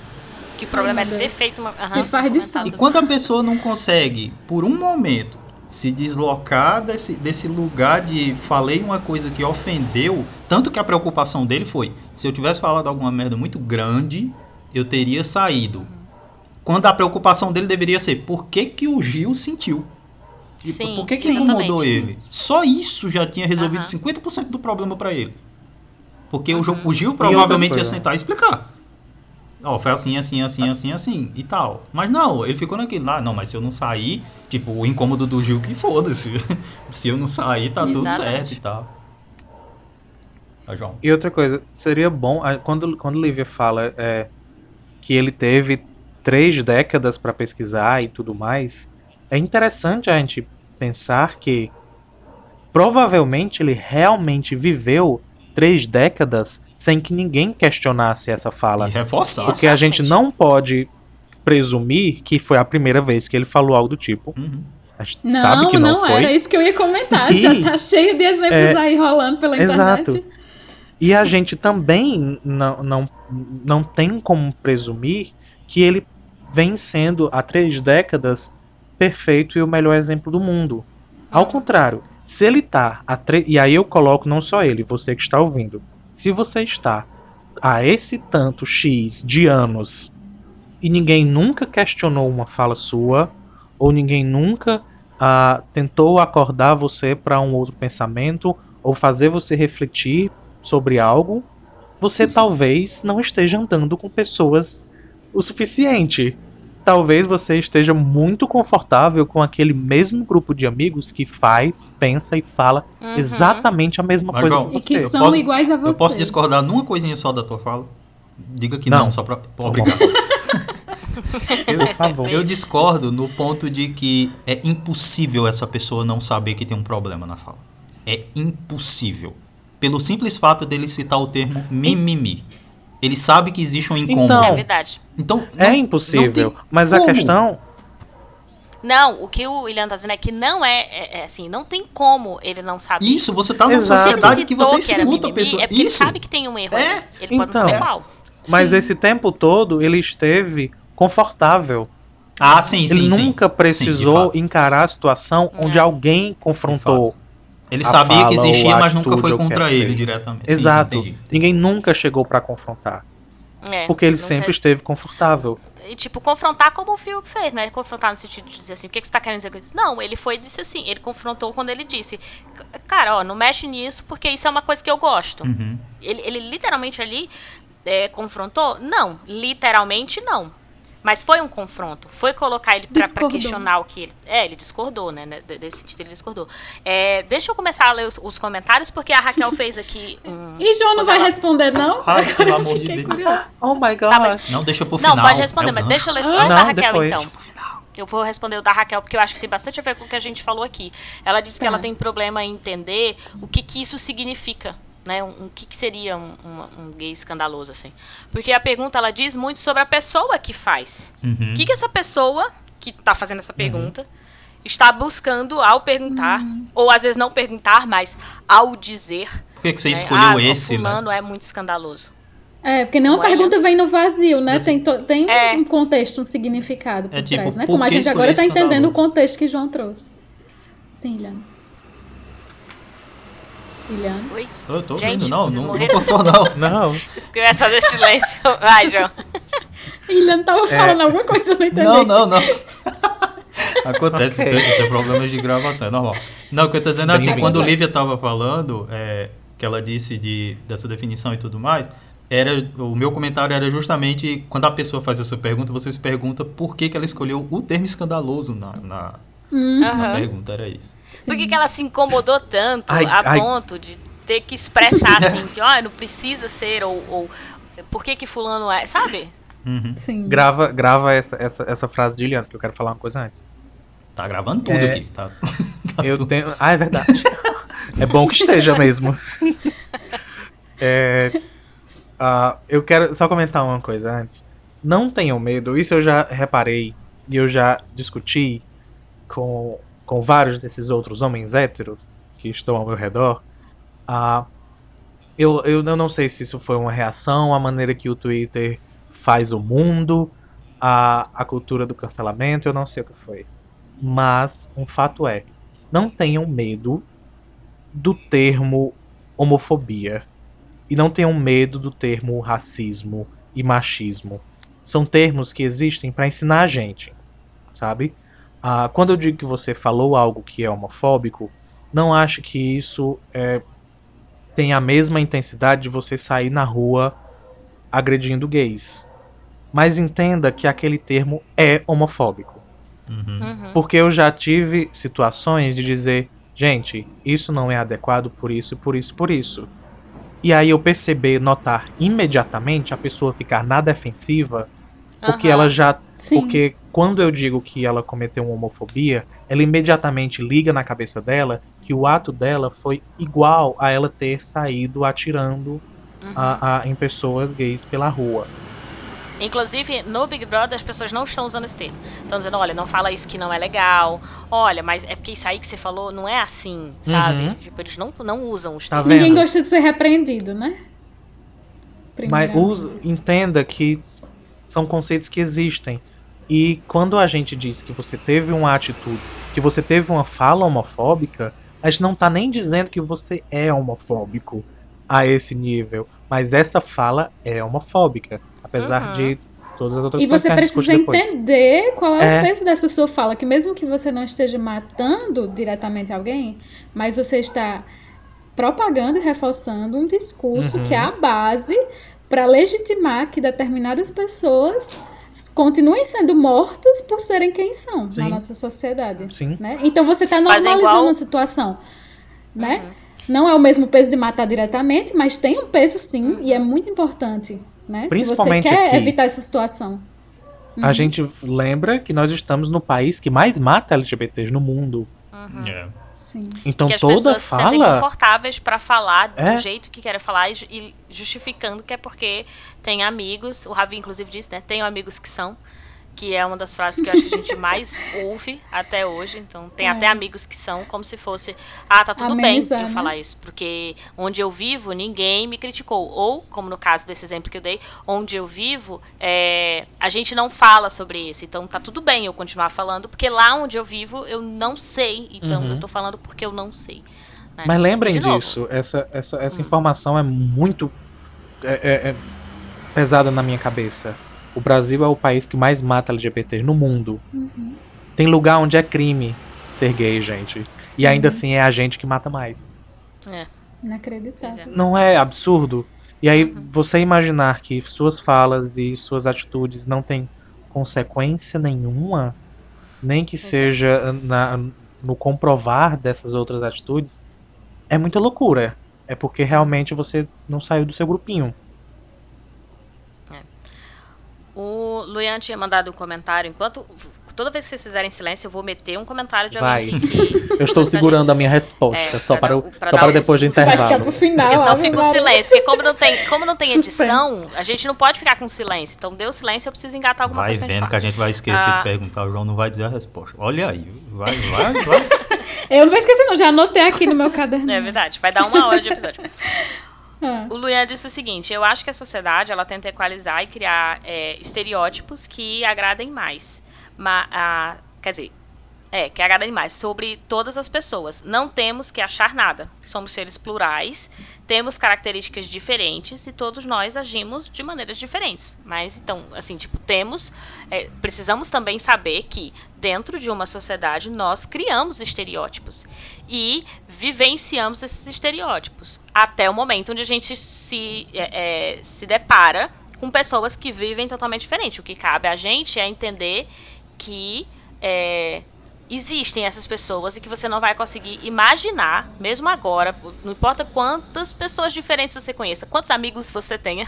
Que o problema é ter feito uma. Uhum, Se faz de E quando a pessoa não consegue, por um momento, se deslocar desse, desse lugar de falei uma coisa que ofendeu, tanto que a preocupação dele foi, se eu tivesse falado alguma merda muito grande, eu teria saído. Quando a preocupação dele deveria ser, por que que o Gil sentiu? Sim, por que que incomodou ele? Só isso já tinha resolvido uhum. 50% do problema para ele. Porque uhum. o, o Gil provavelmente ia sentar e explicar. Ó, oh, foi assim, assim, assim, assim, assim e tal. Mas não, ele ficou naquele lá, não, mas se eu não sair, tipo, o incômodo do Gil que foda-se. se eu não sair, tá Exatamente. tudo certo e tal. Tá, João. E outra coisa, seria bom, quando, quando Lívia fala é, que ele teve três décadas para pesquisar e tudo mais, é interessante a gente pensar que provavelmente ele realmente viveu três décadas sem que ninguém questionasse essa fala. E reforçar. Porque a gente não pode presumir que foi a primeira vez que ele falou algo do tipo. Uhum. A gente não, sabe que não, não foi. era isso que eu ia comentar. E, Já tá cheio de exemplos é, aí rolando pela exato. internet. E a gente também não, não, não tem como presumir que ele vem sendo há três décadas perfeito e o melhor exemplo do mundo. Ao contrário, se ele tá a tre... e aí eu coloco não só ele, você que está ouvindo. Se você está a esse tanto X de anos e ninguém nunca questionou uma fala sua, ou ninguém nunca uh, tentou acordar você para um outro pensamento, ou fazer você refletir sobre algo, você talvez não esteja andando com pessoas o suficiente talvez você esteja muito confortável com aquele mesmo grupo de amigos que faz, pensa e fala uhum. exatamente a mesma Mas, coisa João, que você. E que são posso, iguais a você. Eu posso discordar numa coisinha só da tua fala? Diga que não, não só pra. Tá obrigado. eu, Por favor. eu discordo no ponto de que é impossível essa pessoa não saber que tem um problema na fala. É impossível. Pelo simples fato dele citar o termo mimimi. Ele sabe que existe um incômodo. Então, é verdade. Então, é impossível. mas como. a questão. Não, o que o William tá dizendo é que não é, é, é, assim, não tem como ele não saber. Isso, você tá numa Exato. sociedade que você escuta a pessoa. É porque Isso. ele sabe que tem um erro. É. Ele então, pode não saber qual. Mas sim. esse tempo todo ele esteve confortável. Ah, sim, sim. Ele sim, nunca precisou sim, encarar a situação onde alguém confrontou. Ele sabia que existia, mas nunca foi contra ele diretamente. Exato. Sim, entendi, entendi. Ninguém nunca chegou para confrontar. É, porque ele sempre esteve confortável. E, tipo, confrontar como o Phil fez, não é confrontar no sentido de dizer assim, o que, que você tá querendo dizer? Não, ele foi e disse assim, ele confrontou quando ele disse, cara, ó, não mexe nisso porque isso é uma coisa que eu gosto. Uhum. Ele, ele literalmente ali é, confrontou? Não, literalmente não. Mas foi um confronto. Foi colocar ele para questionar o que ele. É, ele discordou, né? Desse sentido, ele discordou. É, deixa eu começar a ler os, os, comentários, porque a Raquel fez aqui um. E João não vai ela... responder, não? Ai, pelo amor de Deus. Oh my God. Tá, mas... Não, deixa pro final. Não, pode responder, mas deixa eu ler só o da Raquel, depois. então. Eu vou responder o da Raquel, porque eu acho que tem bastante a ver com o que a gente falou aqui. Ela disse tá. que ela tem problema em entender o que, que isso significa né? Um, um que, que, seria um, um, um, gay escandaloso, assim? Porque a pergunta, ela diz muito sobre a pessoa que faz. Uhum. O que, que essa pessoa que está fazendo essa pergunta uhum. está buscando ao perguntar, uhum. ou às vezes não perguntar, mas ao dizer. Por que, que você né? escolheu ah, esse, o né? fulano né? é muito escandaloso. É, porque nenhuma é, pergunta vem no vazio, né? Tem, tem é. um contexto, um significado por é, tipo, trás, né? Como a gente agora está entendendo o contexto que João trouxe. Sim, Liana. Oi? Eu tô Gente, ouvindo, não, não, não cortou não. Não. Querem fazer silêncio. Vai, João. Ilian tava É. falando alguma coisa, eu não entendi. Não, não, não. Acontece, Ok. isso, é- isso é problemas de gravação, é normal. Não, o que eu tô dizendo é assim, quando Lívia tava falando, é, que ela disse de, dessa definição e tudo mais, era, o meu comentário era justamente quando a pessoa faz essa pergunta, você se pergunta por que, que ela escolheu o termo escandaloso na, na, Hum, na pergunta, era isso. Sim. Por que, que ela se incomodou tanto Ai, a ai. ponto de ter que expressar assim, que ó, não precisa ser, ou, ou por que que fulano é, sabe? Uhum. Sim. Grava, grava essa, essa, essa frase de Iliano, que eu quero falar uma coisa antes. Tá gravando tudo É. aqui, tá? Eu tenho. Ah, é verdade. é bom que esteja mesmo. É, ah, eu quero só comentar uma coisa antes. Não tenham medo, isso eu já reparei e eu já discuti com, com vários desses outros homens héteros que estão ao meu redor. Ah, eu, eu não sei se isso foi uma reação à maneira que o Twitter faz o mundo, a, a cultura do cancelamento, eu não sei o que foi. Mas um fato é, não tenham medo do termo homofobia. E não tenham medo do termo racismo e machismo. São termos que existem para ensinar a gente, sabe? Ah, quando eu digo que você falou algo que é homofóbico, não ache que isso é, tem a mesma intensidade de você sair na rua agredindo gays. Mas entenda que aquele termo é homofóbico. Uhum. Uhum. Porque eu já tive situações de dizer, gente, isso não é adequado por isso, por isso, por isso. E aí eu perceber, notar imediatamente a pessoa ficar na defensiva, porque ela já. Sim. Porque quando eu digo que ela cometeu uma homofobia, ela imediatamente liga na cabeça dela que o ato dela foi igual a ela ter saído atirando Uhum. a- a- em pessoas gays pela rua. Inclusive, no Big Brother, as pessoas não estão usando esse termo. Estão dizendo, olha, não fala isso que não é legal. Olha, mas é porque isso aí que você falou não é assim, sabe? Uhum. Tipo, eles não, não usam os Tá termos. Ninguém vendo? gosta de ser repreendido, né? Mas usa, entenda que são conceitos que existem. E quando a gente diz que você teve uma atitude, que você teve uma fala homofóbica, a gente não tá nem dizendo que você é homofóbico a esse nível. Mas essa fala é homofóbica. Apesar Uhum. de todas as outras E coisas você a gente precisa depois. entender qual é, É. o peso dessa sua fala, que mesmo que você não esteja matando diretamente alguém, mas você está propagando e reforçando um discurso Uhum. que é a base para legitimar que determinadas pessoas continuem sendo mortas por serem quem são na Sim. nossa sociedade. Sim. né? Então você está normalizando igual- a situação, né? Não é o mesmo peso de matar diretamente, mas tem um peso sim e é muito importante, né? Principalmente Se você quer aqui. evitar essa situação. A gente lembra que nós estamos no país que mais mata LGBTs no mundo. É. Sim. Então que as toda pessoas se sentem fala. confortáveis pra falar É. do jeito que querem falar e e justificando que é porque tem amigos, o Ravi inclusive disse, né? Tenho amigos que são, que é uma das frases que eu acho que a gente mais ouve até hoje. Então, tem É. até amigos que são como se fosse, ah, tá tudo bem eu né? falar isso, porque onde eu vivo ninguém me criticou. Ou, como no caso desse exemplo que eu dei, onde eu vivo, é, a gente não fala sobre isso. Então, tá tudo bem eu continuar falando, porque lá onde eu vivo eu não sei. Então, Uhum. eu tô falando porque eu não sei. né? Mas lembrem disso, essa, essa, essa Hum. informação é muito é- é- é pesada na minha cabeça. O Brasil é o país que mais mata LGBTs no mundo. Uhum. Tem lugar onde é crime ser gay, gente. Sim. E ainda assim é a gente que mata mais. É, Inacreditável. é. Não é absurdo? E aí Uhum. você imaginar que suas falas e suas atitudes não têm consequência nenhuma, nem que Pois é. seja na- no comprovar dessas outras atitudes, é muita loucura. É porque realmente você não saiu do seu grupinho. O Luian tinha mandado um comentário. Enquanto. Toda vez que vocês fizerem silêncio, eu vou meter um comentário de Vai. alguém. Eu estou segurando a minha resposta, É, só para, o- pra só para o- depois do o- Vai ficar intervalo. pro final. Porque senão fica Maria. silêncio. Porque como não tem, como não tem Suspense. edição, a gente não pode ficar com silêncio. Então deu silêncio, eu preciso engatar alguma Vai coisa gente vendo que a gente vai esquecer Ah. de perguntar, o João não vai dizer a resposta. Olha aí, vai, vai, vai. Eu não vou esquecer, não. Já anotei aqui no meu caderno. É verdade, vai dar uma hora de episódio. Ah, O Luian disse o seguinte: eu acho que a sociedade ela tenta equalizar e criar é, estereótipos que agradem mais. Mas, quer dizer, É, que agrada demais. Sobre todas as pessoas. Não temos que achar nada. Somos seres plurais, temos características diferentes e todos nós agimos de maneiras diferentes. Mas então, assim, tipo, temos. É, precisamos também saber que dentro de uma sociedade nós criamos estereótipos e vivenciamos esses estereótipos até o momento onde a gente se, é, é, se depara com pessoas que vivem totalmente diferente. O que cabe a gente é entender que é, existem essas pessoas e que você não vai conseguir imaginar, mesmo agora, não importa quantas pessoas diferentes você conheça, quantos amigos você tenha,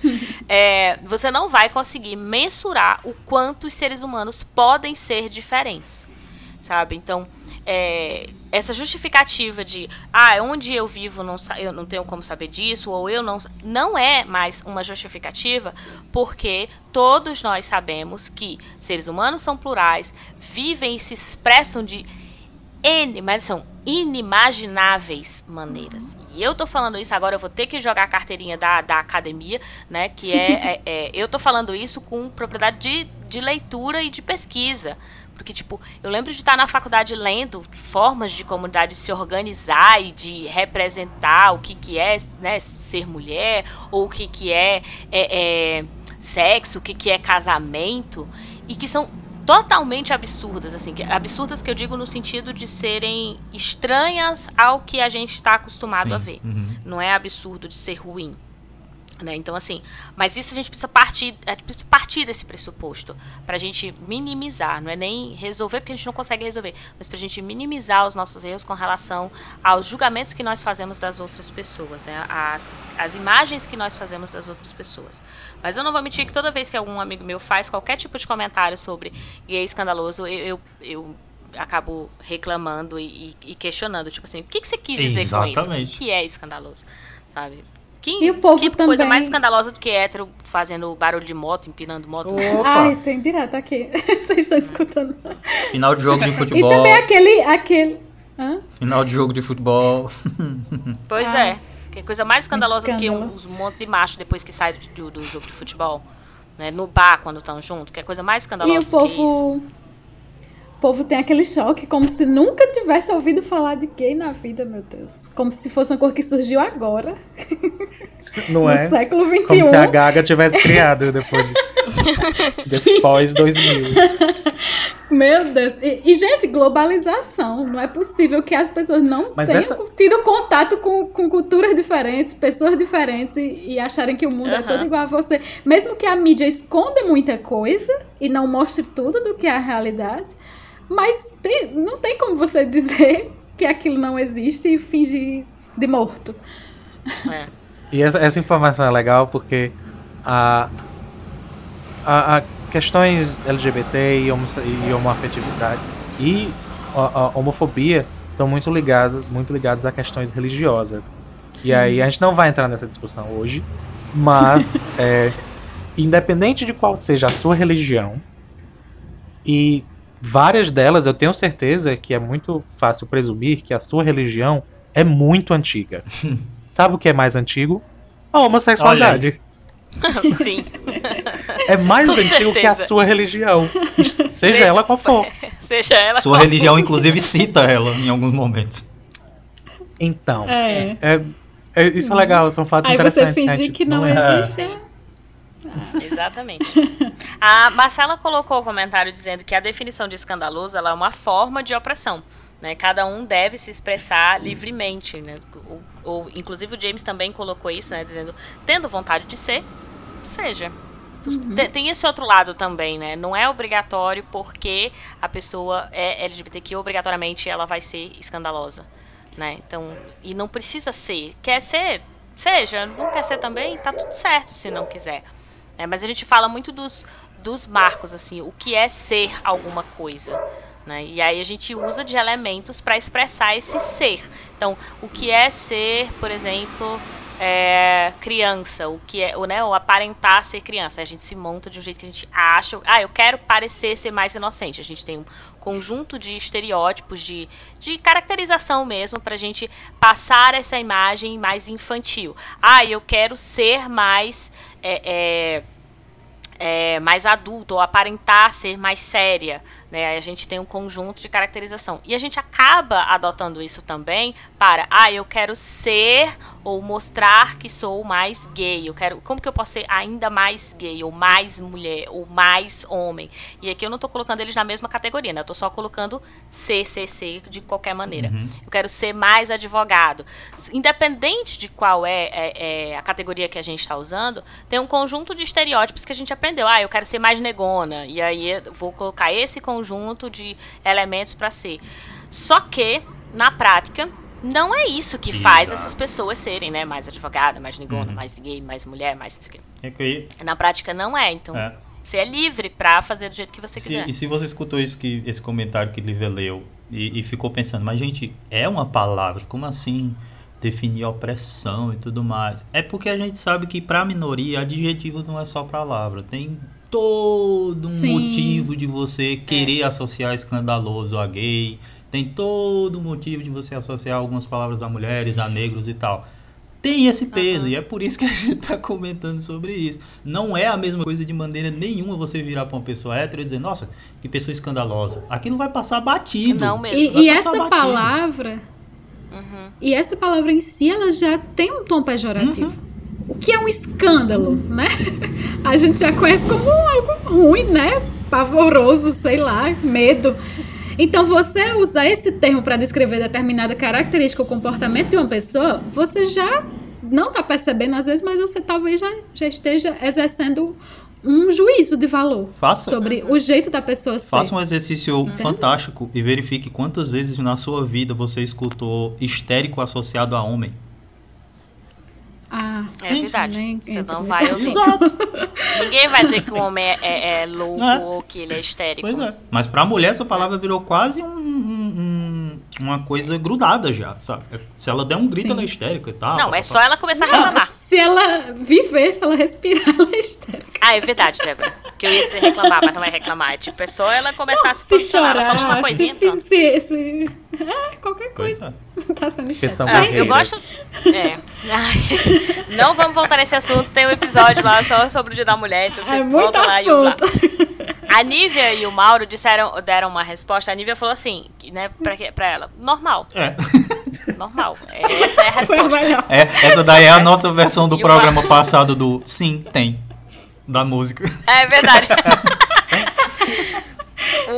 é, você não vai conseguir mensurar o quanto os seres humanos podem ser diferentes, sabe? Então, é, essa justificativa de ah, onde eu vivo não, eu não tenho como saber disso, ou eu não. Não é mais uma justificativa, porque todos nós sabemos que seres humanos são plurais, vivem e se expressam de N, mas são inimagináveis maneiras. E eu tô falando isso agora, eu vou ter que jogar a carteirinha da, da academia, né? Que é, é, é eu tô falando isso com propriedade de, de leitura e de pesquisa. Porque, tipo, eu lembro de estar na faculdade lendo formas de comunidade se organizar e de representar o que, que é né, ser mulher, ou o que, que é, é, é sexo, o que, que é casamento, e que são totalmente absurdas, assim, absurdas que eu digo no sentido de serem estranhas ao que a gente está acostumado Sim. a ver. Uhum. Não é absurdo de ser ruim. Né? Então, assim, mas isso a gente precisa partir, gente precisa partir desse pressuposto para a gente minimizar, não é nem resolver porque a gente não consegue resolver, mas para a gente minimizar os nossos erros com relação aos julgamentos que nós fazemos das outras pessoas, né? as, as imagens que nós fazemos das outras pessoas. Mas eu não vou mentir que toda vez que algum amigo meu faz qualquer tipo de comentário sobre gay escandaloso, eu, eu, eu acabo reclamando e, e, questionando, tipo assim, o que, que você quis dizer Exatamente. com isso? O que, que é escandaloso? Sabe? Que, e o povo que também... coisa mais escandalosa do que hétero fazendo barulho de moto, empinando moto. Opa. Ai, tem direto aqui. Vocês estão escutando. Final de jogo de futebol. E também aquele. aquele... Hã? Final de jogo de futebol. Pois ah, é. Que coisa mais escandalosa do que um, um monte de macho depois que sai do, do jogo de futebol. Né? No bar, quando estão junto. Que é coisa mais escandalosa e o povo... O povo tem aquele choque, como se nunca tivesse ouvido falar de gay na vida, meu Deus. Como se fosse uma cor que surgiu agora. Não no é? século XXI. Como se a Gaga tivesse criado depois de... depois 2000. Meu Deus. E, e, gente, globalização. Não é possível que as pessoas não Mas tenham essa... tido contato com, com culturas diferentes, pessoas diferentes e, e acharem que o mundo uhum. é todo igual a você. Mesmo que a mídia esconda muita coisa e não mostre tudo do que é a realidade, mas tem, não tem como você dizer que aquilo não existe e fingir de morto. É. E essa, essa, informação é legal porque a, a, a questões LGBT e, homo, e homoafetividade e a, a, homofobia estão muito ligados, muito ligados a questões religiosas. Sim. E aí a gente não vai entrar nessa discussão hoje, mas é, independente de qual seja a sua religião, e várias delas eu tenho certeza que é muito fácil presumir que a sua religião é muito antiga. Sabe o que é mais antigo? A homossexualidade. Sim. É mais Com antigo certeza. que a sua religião. Seja, seja ela qual for. Seja ela Sua qual religião, for. inclusive, cita ela em alguns momentos. Então. É. é, é isso é legal, são fatos Aí interessantes. Aí você fingir que não, não é. existe. É. Exatamente. A Marcela colocou o comentário dizendo que a definição de escandaloso é uma forma de opressão. Né? Cada um deve se expressar livremente. Né? Ou, ou, inclusive o James também colocou isso, né? dizendo, tendo vontade de ser, seja. Uhum. Tem esse outro lado também, né? Não é obrigatório porque a pessoa é LGBTQ, obrigatoriamente ela vai ser escandalosa. Né? Então, e não precisa ser. Quer ser, seja. Não quer ser também, tá tudo certo se não quiser. É, mas a gente fala muito dos, dos marcos, assim, o que é ser alguma coisa. Né? E aí a gente usa de elementos para expressar esse ser. Então, o que é ser, por exemplo, é, criança, o que é, o, né, o aparentar ser criança. A gente se monta de um jeito que a gente acha, ah, eu quero parecer ser mais inocente. A gente tem um conjunto de estereótipos, de, de caracterização mesmo, para a gente passar essa imagem mais infantil. Ah, eu quero ser mais. É, é, é, mais adulta ou aparentar ser mais séria. Né? A gente tem um conjunto de caracterização. E a gente acaba adotando isso também para, ah, eu quero ser ou mostrar que sou mais gay. Eu quero, como que eu posso ser ainda mais gay ou mais mulher ou mais homem? E aqui eu não estou colocando eles na mesma categoria, né? Eu tô só colocando C, C, C de qualquer maneira. Uhum. Eu quero ser mais advogado. Independente de qual é, é, é a categoria que a gente está usando, tem um conjunto de estereótipos que a gente aprendeu. Ah, eu quero ser mais negona. E aí vou colocar esse conjunto de elementos para ser. Só que, na prática, não é isso que faz Exato. essas pessoas serem, né? Mais advogada, mais negona, uhum. mais gay, mais mulher, mais. É que... Na prática não é, então. É. Você é livre para fazer do jeito que você se, quiser. E se você escutou isso que, esse comentário que Lívia leu e, e ficou pensando, mas gente, é uma palavra, como assim? definir opressão e tudo mais. É porque a gente sabe que para a minoria adjetivo não é só palavra, tem todo um Sim. motivo de você querer é. associar escandaloso a gay, tem todo motivo de você associar algumas palavras a mulheres, a negros e tal. Tem esse peso, uhum. e é por isso que a gente está comentando sobre isso. Não é a mesma coisa de maneira nenhuma você virar para uma pessoa hétero e dizer, nossa, que pessoa escandalosa. Aquilo vai passar batido. Não mesmo. E, e essa batido. palavra. Uhum. E essa palavra em si, ela já tem um tom pejorativo. Uhum. O que é um escândalo, né? A gente já conhece como algo ruim, né? Pavoroso, sei lá, medo. Então, você usar esse termo para descrever determinada característica ou comportamento de uma pessoa, você já não está percebendo às vezes, mas você talvez já, já esteja exercendo um juízo de valor Faça, sobre o jeito da pessoa ser. Faça um exercício Entende? fantástico e verifique quantas vezes na sua vida você escutou histérico associado a homem. Ah, é verdade. Nem, você não vai ouvir. Ninguém vai dizer que o homem é, é, é louco é. ou que ele é histérico. Pois é. Mas pra mulher essa palavra virou quase um, um, uma coisa grudada já, sabe? Se ela der um grito, Sim. ela é histérica e tal. Não, é só ela começar a reclamar. Se ela viver, se ela respirar, ela é histérica. Ah, é verdade, Débora. Que eu ia dizer reclamar, mas não é reclamar. É tipo, é só ela começar não, a se, se posicionar. Chorar, ela falou uma coisinha, se, se, se, é, qualquer coisa. Tá sendo ah, Eu gosto... É. Ai, não vamos voltar nesse assunto. Tem um episódio lá só sobre o Dia da Mulher. Então você é volta lá e A Nívia e o Mauro disseram, deram uma resposta. A Nívia falou assim, né, pra, pra ela, normal. É. Normal. Essa é a resposta. É, essa daí é a nossa versão do e programa uma... passado do Sim, tem. Da música. É verdade. o,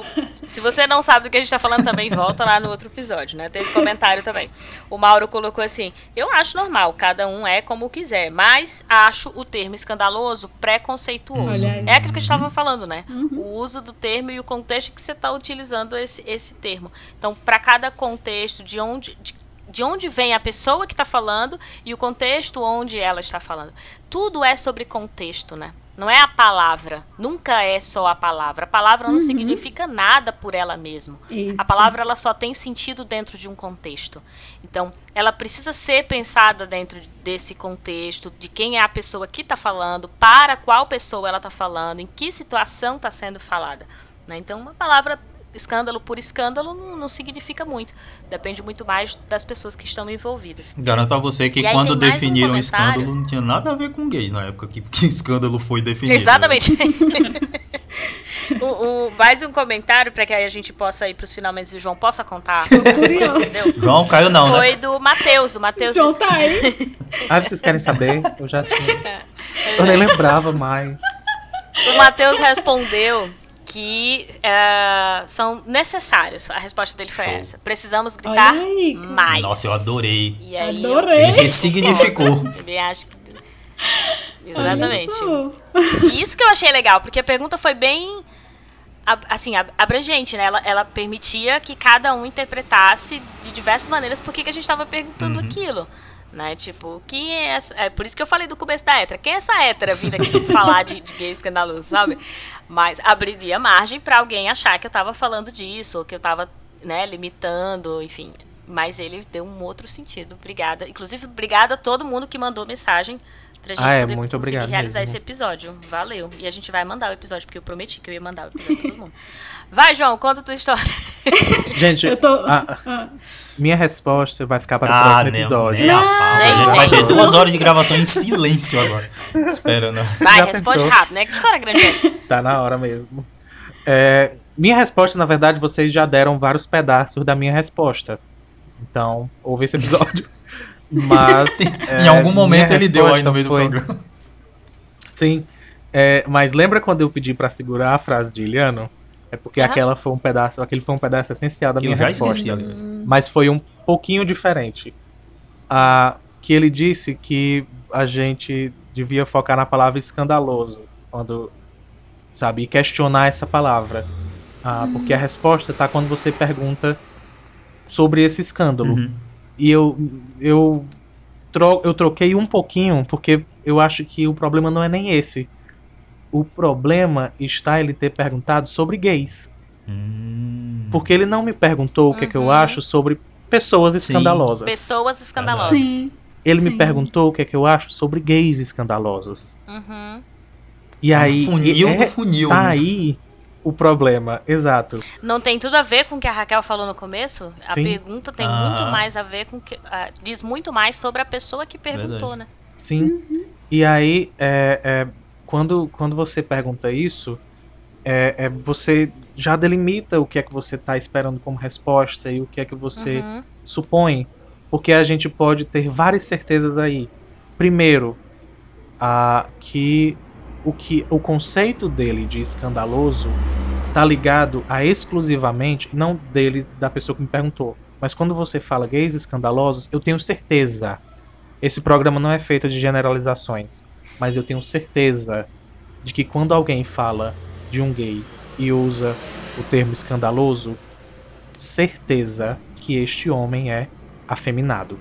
o, se você não sabe do que a gente tá falando também, volta lá no outro episódio, né? Teve comentário também. O Mauro colocou assim: Eu acho normal, cada um é como quiser, mas acho o termo escandaloso preconceituoso. É aquilo que a gente estava falando, né? Uhum. O uso do termo e o contexto que você está utilizando esse, esse termo. Então, para cada contexto, de onde. De, de onde vem a pessoa que está falando e o contexto onde ela está falando. Tudo é sobre contexto, né? Não é a palavra. Nunca é só a palavra. A palavra não uhum. significa nada por ela mesma. Isso. A palavra ela só tem sentido dentro de um contexto. Então, ela precisa ser pensada dentro desse contexto, de quem é a pessoa que está falando, para qual pessoa ela está falando, em que situação está sendo falada. Né? Então, uma palavra escândalo por escândalo não, não, significa muito. Depende muito mais das pessoas que estão envolvidas. Garanto a você que quando definiram um escândalo não tinha nada a ver com gays na época que, que escândalo foi definido. Exatamente. o, o, mais um comentário para que a gente possa ir para os finalmente e o João possa contar. João caiu não, foi né? Foi do Matheus. O Matheus João tá aí. ah, vocês querem saber? Eu já tinha. Eu nem lembrava mais. O Matheus respondeu que uh, são necessários. A resposta dele foi Show. essa. Precisamos gritar aí, mais. Nossa, eu adorei. E aí adorei. Ele ressignificou. Ele acha que... Exatamente. E isso que eu achei legal, porque a pergunta foi bem assim, abrangente, né? Ela, ela permitia que cada um interpretasse de diversas maneiras por que, que a gente estava perguntando uhum. aquilo. Né? Tipo, quem é essa. É por isso que eu falei do começo da hétera. Quem é essa hétera vindo aqui falar de, de gay escandaloso, sabe? Mas abriria margem para alguém achar que eu estava falando disso, ou que eu estava né, limitando, enfim. Mas ele deu um outro sentido. Obrigada. Inclusive, obrigada a todo mundo que mandou mensagem pra gente ah, é, muito obrigado realizar mesmo. esse episódio. Valeu. E a gente vai mandar o episódio, porque eu prometi que eu ia mandar o episódio pra todo mundo. Vai, João, conta a tua história. Gente, eu tô... a, ah. Minha resposta vai ficar para o ah, próximo nem, episódio. A a gente vai ter duas horas de gravação em silêncio agora. Esperando. Vai, Já responde pensou? rápido, né? Que história grande é Tá na hora mesmo. É, minha resposta, na verdade, vocês já deram vários pedaços da minha resposta. Então, ouve esse episódio. Mas. em algum momento ele deu aí no meio foi... do programa. Sim. É, mas lembra quando eu pedi para segurar a frase de Iliano? É porque ah. aquela foi um pedaço, aquele foi um pedaço essencial da minha resposta. Esqueci, mas foi um pouquinho diferente. Ah, que ele disse que a gente devia focar na palavra escandaloso quando sabe e questionar essa palavra. Ah, hum. Porque a resposta está quando você pergunta sobre esse escândalo. Uhum. E eu eu tro eu troquei um pouquinho porque eu acho que o problema não é nem esse. O problema está ele ter perguntado sobre gays. Hum. Porque ele não me perguntou o que, uhum. é que eu uhum. acho sobre pessoas escandalosas. Pessoas escandalosas. Sim. Ele Sim. me perguntou o que é que eu acho sobre gays escandalosos. Uhum. E aí. Um funil é, do funil. Tá né? aí o problema, exato. Não tem tudo a ver com o que a Raquel falou no começo? A Sim. pergunta tem ah. muito mais a ver com que. Uh, diz muito mais sobre a pessoa que perguntou, Verdade. né? Sim. Uhum. E aí, é, é, quando, quando você pergunta isso, é, é, você já delimita o que é que você está esperando como resposta e o que é que você uhum. supõe. Porque a gente pode ter várias certezas aí. Primeiro, a, que o que o conceito dele de escandaloso tá ligado a exclusivamente, não dele, da pessoa que me perguntou, mas quando você fala gays escandalosos, eu tenho certeza. Esse programa não é feito de generalizações, mas eu tenho certeza de que quando alguém fala de um gay e usa o termo escandaloso, certeza que este homem é afeminado.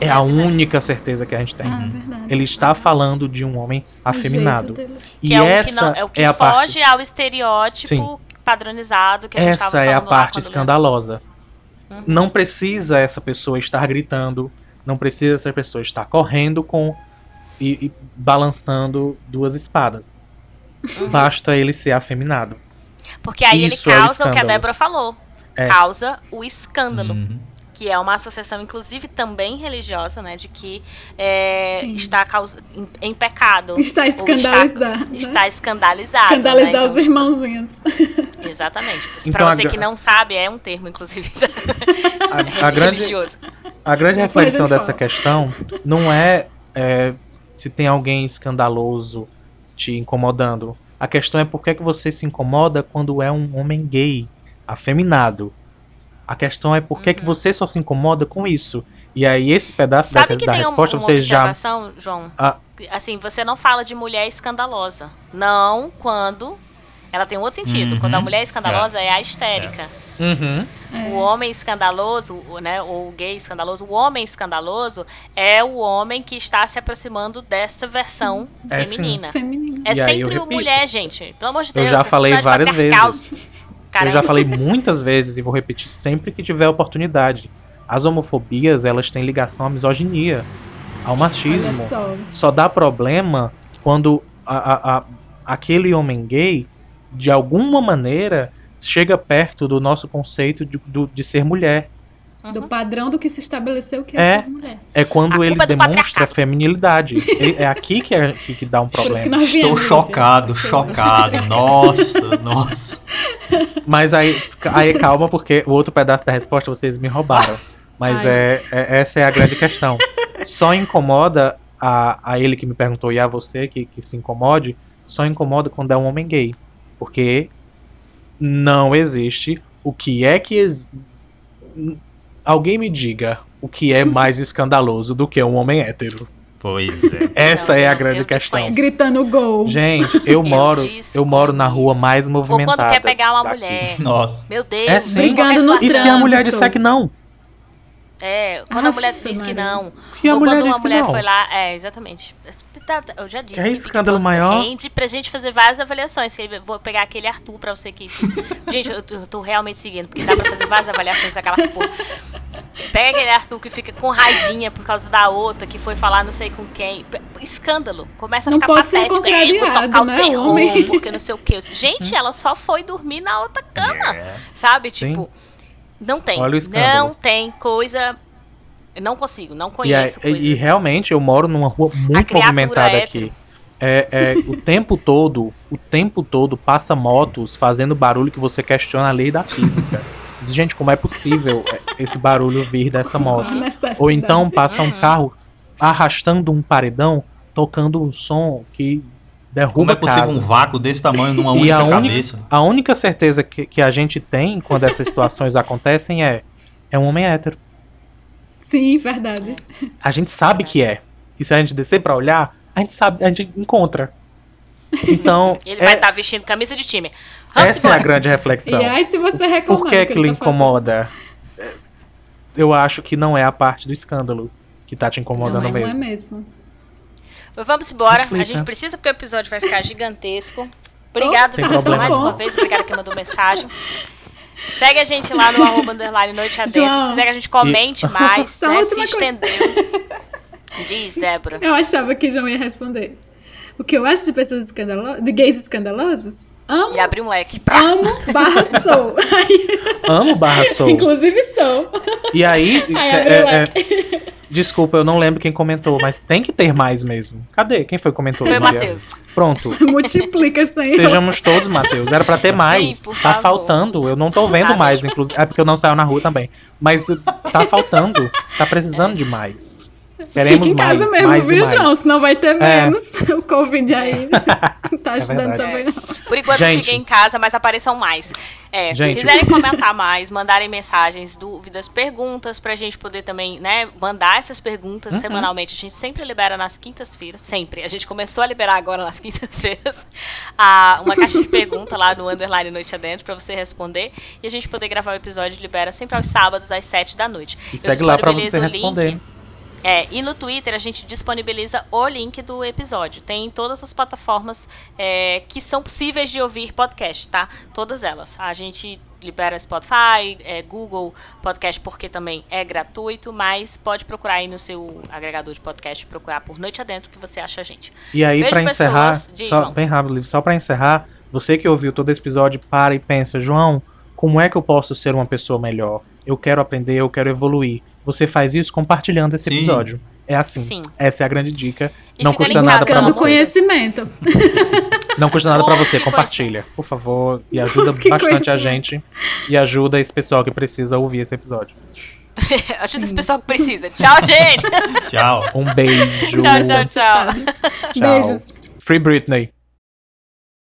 É a única certeza que a gente tem. Ah, ele está falando de um homem afeminado. E é essa não, é, o que é a foge parte... ao estereótipo Sim. padronizado que a gente Essa é a parte escandalosa. Uhum. Não precisa essa pessoa estar gritando, não precisa essa pessoa estar correndo com e, e balançando duas espadas. Uhum. Basta ele ser afeminado. Porque aí Isso ele é causa é o, o, que a Débora falou. É. Causa o escândalo. Uhum que é uma associação, inclusive, também religiosa, né? De que é, está em, em, pecado. Está escandalizado. Está, né? está escandalizado. Escandalizar né? então, os irmãozinhos. Exatamente. Então, para você que não sabe, é um termo, inclusive, a, a grande, religioso. A grande reflexão dessa questão não é, é se tem alguém escandaloso te incomodando. A questão é por que, que você se incomoda quando é um homem gay, afeminado. A questão é por que, uhum. que você só se incomoda com isso. E aí, esse pedaço Sabe dessa, da resposta, um, você já. João? Ah. Assim, você não fala de mulher escandalosa. Não quando. Ela tem um outro sentido. Uhum. Quando a mulher é escandalosa é, é a histérica. É. Uhum. O homem escandaloso, né, ou o gay escandaloso, o homem escandaloso é o homem que está se aproximando dessa versão é feminina. Sim. É e sempre o mulher, gente. Pelo amor de Deus. Eu já falei várias vezes. Caramba. Eu já falei muitas vezes e vou repetir sempre que tiver oportunidade. As homofobias, elas têm ligação à misoginia, ao machismo. Só. só. dá problema quando a, a, a, aquele homem gay, de alguma maneira, chega perto do nosso conceito de, do, de ser mulher. Do padrão do que se estabeleceu que é, é ser mulher. É quando ele é demonstra feminilidade. é aqui que, é, que, que dá um problema. Estou chocado, chocado. Nossa, nossa. Mas aí, aí calma, porque o outro pedaço da resposta vocês me roubaram. Mas é, é, essa é a grande questão. Só incomoda a, a ele que me perguntou e a você que, que se incomode, só incomoda quando é um homem gay. Porque não existe o que é que. Ex alguém me diga o que é mais escandaloso do que um homem hétero. Pois é. Essa não, é a grande questão. Gritando gol. Gente, eu moro, eu, eu moro na rua mais movimentada. Ou quando quer pegar uma daqui. mulher. Nossa. Meu Deus. É sim. Brigando no e trânsito. se a mulher disser que não? É, quando Nossa, a mulher diz que não. E a ou mulher quando uma mulher foi lá. É, exatamente. Tá, tá, eu já disse. Que é escândalo maior. Rende pra gente fazer várias avaliações. Vou pegar aquele Arthur pra você que. gente, eu, eu tô realmente seguindo, porque dá pra fazer várias avaliações com aquelas porra. Pega aquele Arthur que fica com raivinha por causa da outra, que foi falar não sei com quem. Escândalo. Começa a não ficar pode patético. Ser é, vou tocar né, o terror, homem? porque não sei o que. Gente, ela só foi dormir na outra cama. Yeah. Sabe? Tipo, Sim. Não tem. Não tem coisa. Eu não consigo, não conheço. E, é, e, realmente eu moro numa rua muito movimentada aqui. É, é, o tempo todo, o tempo todo passa motos fazendo barulho que você questiona a lei da física. Diz, gente, como é possível esse barulho vir dessa moto? Ou então passa um uhum. carro arrastando um paredão, tocando um som que derruba Como é possível casas. um vácuo desse tamanho numa única a cabeça? Única, a única certeza que, que a gente tem quando essas situações acontecem é é um homem hétero. Sim, verdade. A gente sabe que é. E se a gente descer para olhar, a gente sabe, a gente encontra. Então. Ele é... vai estar tá vestindo camisa de time. Vamos Essa embora. é a grande reflexão. E aí, se você reclamar, Por que, que, que lhe tá incomoda? Fazendo? Eu acho que não é a parte do escândalo que tá te incomodando não, mesmo. Não é mesmo. Vamos embora. A gente precisa porque o episódio vai ficar gigantesco. Obrigado, oh, mais uma vez. Obrigada que mandou mensagem. Segue a gente lá no arroba underline noite adentro. João. Se quiser que a gente comente e... mais, né, se estendeu. Diz, Débora. Eu achava que João ia responder. O que eu acho de pessoas escandalosas, de gays escandalosos? Amo. E abre um leque. Amo barra sou. Amo barra sou. Inclusive sou. E aí. aí é, é, desculpa, eu não lembro quem comentou, mas tem que ter mais mesmo. Cadê? Quem foi que comentou? Foi o Matheus. Pronto. Multiplica, Senhor. Sejamos todos, Matheus. Era para ter mais. Sim, tá favor. faltando. Eu não tô vendo mais, inclusive. É porque eu não saio na rua também. Mas tá faltando. Tá precisando de mais. Queremos Fica em casa mais, mesmo, mais viu, João? Senão vai ter é. menos o Covid aí. tá ajudando é também, não. Por enquanto Gente. fiquem em casa, mas apareçam mais. É, se quiserem comentar mais, mandarem mensagens, dúvidas, perguntas, pra gente poder também, né, mandar essas perguntas uhum. semanalmente. A gente sempre libera nas quintas-feiras, sempre. A gente começou a liberar agora nas quintas-feiras uma caixa de pergunta lá no Underline Noite Adentro pra você responder. E a gente poder gravar o episódio libera sempre aos sábados, às sete da noite. E Eu segue lá pra você responder. Link, é, e no Twitter a gente disponibiliza o link do episódio. Tem em todas as plataformas é, que são possíveis de ouvir podcast, tá? Todas elas. A gente libera Spotify, é, Google Podcast, porque também é gratuito, mas pode procurar aí no seu agregador de podcast, procurar por Noite Adentro que você acha a gente. E aí, para encerrar, só, bem rápido, só para encerrar, você que ouviu todo esse episódio, para e pensa, João, como é que eu posso ser uma pessoa melhor? Eu quero aprender, eu quero evoluir. Você faz isso compartilhando esse Sim. episódio. É assim. Sim. Essa é a grande dica. E não custa nada para você. conhecimento. Não custa nada para você. Compartilha, por favor. E ajuda bastante a gente. E ajuda esse pessoal que precisa ouvir esse episódio. ajuda esse pessoal que precisa. Tchau, gente. tchau. Um beijo. tchau, tchau, tchau. tchau. Beijos. Free Britney.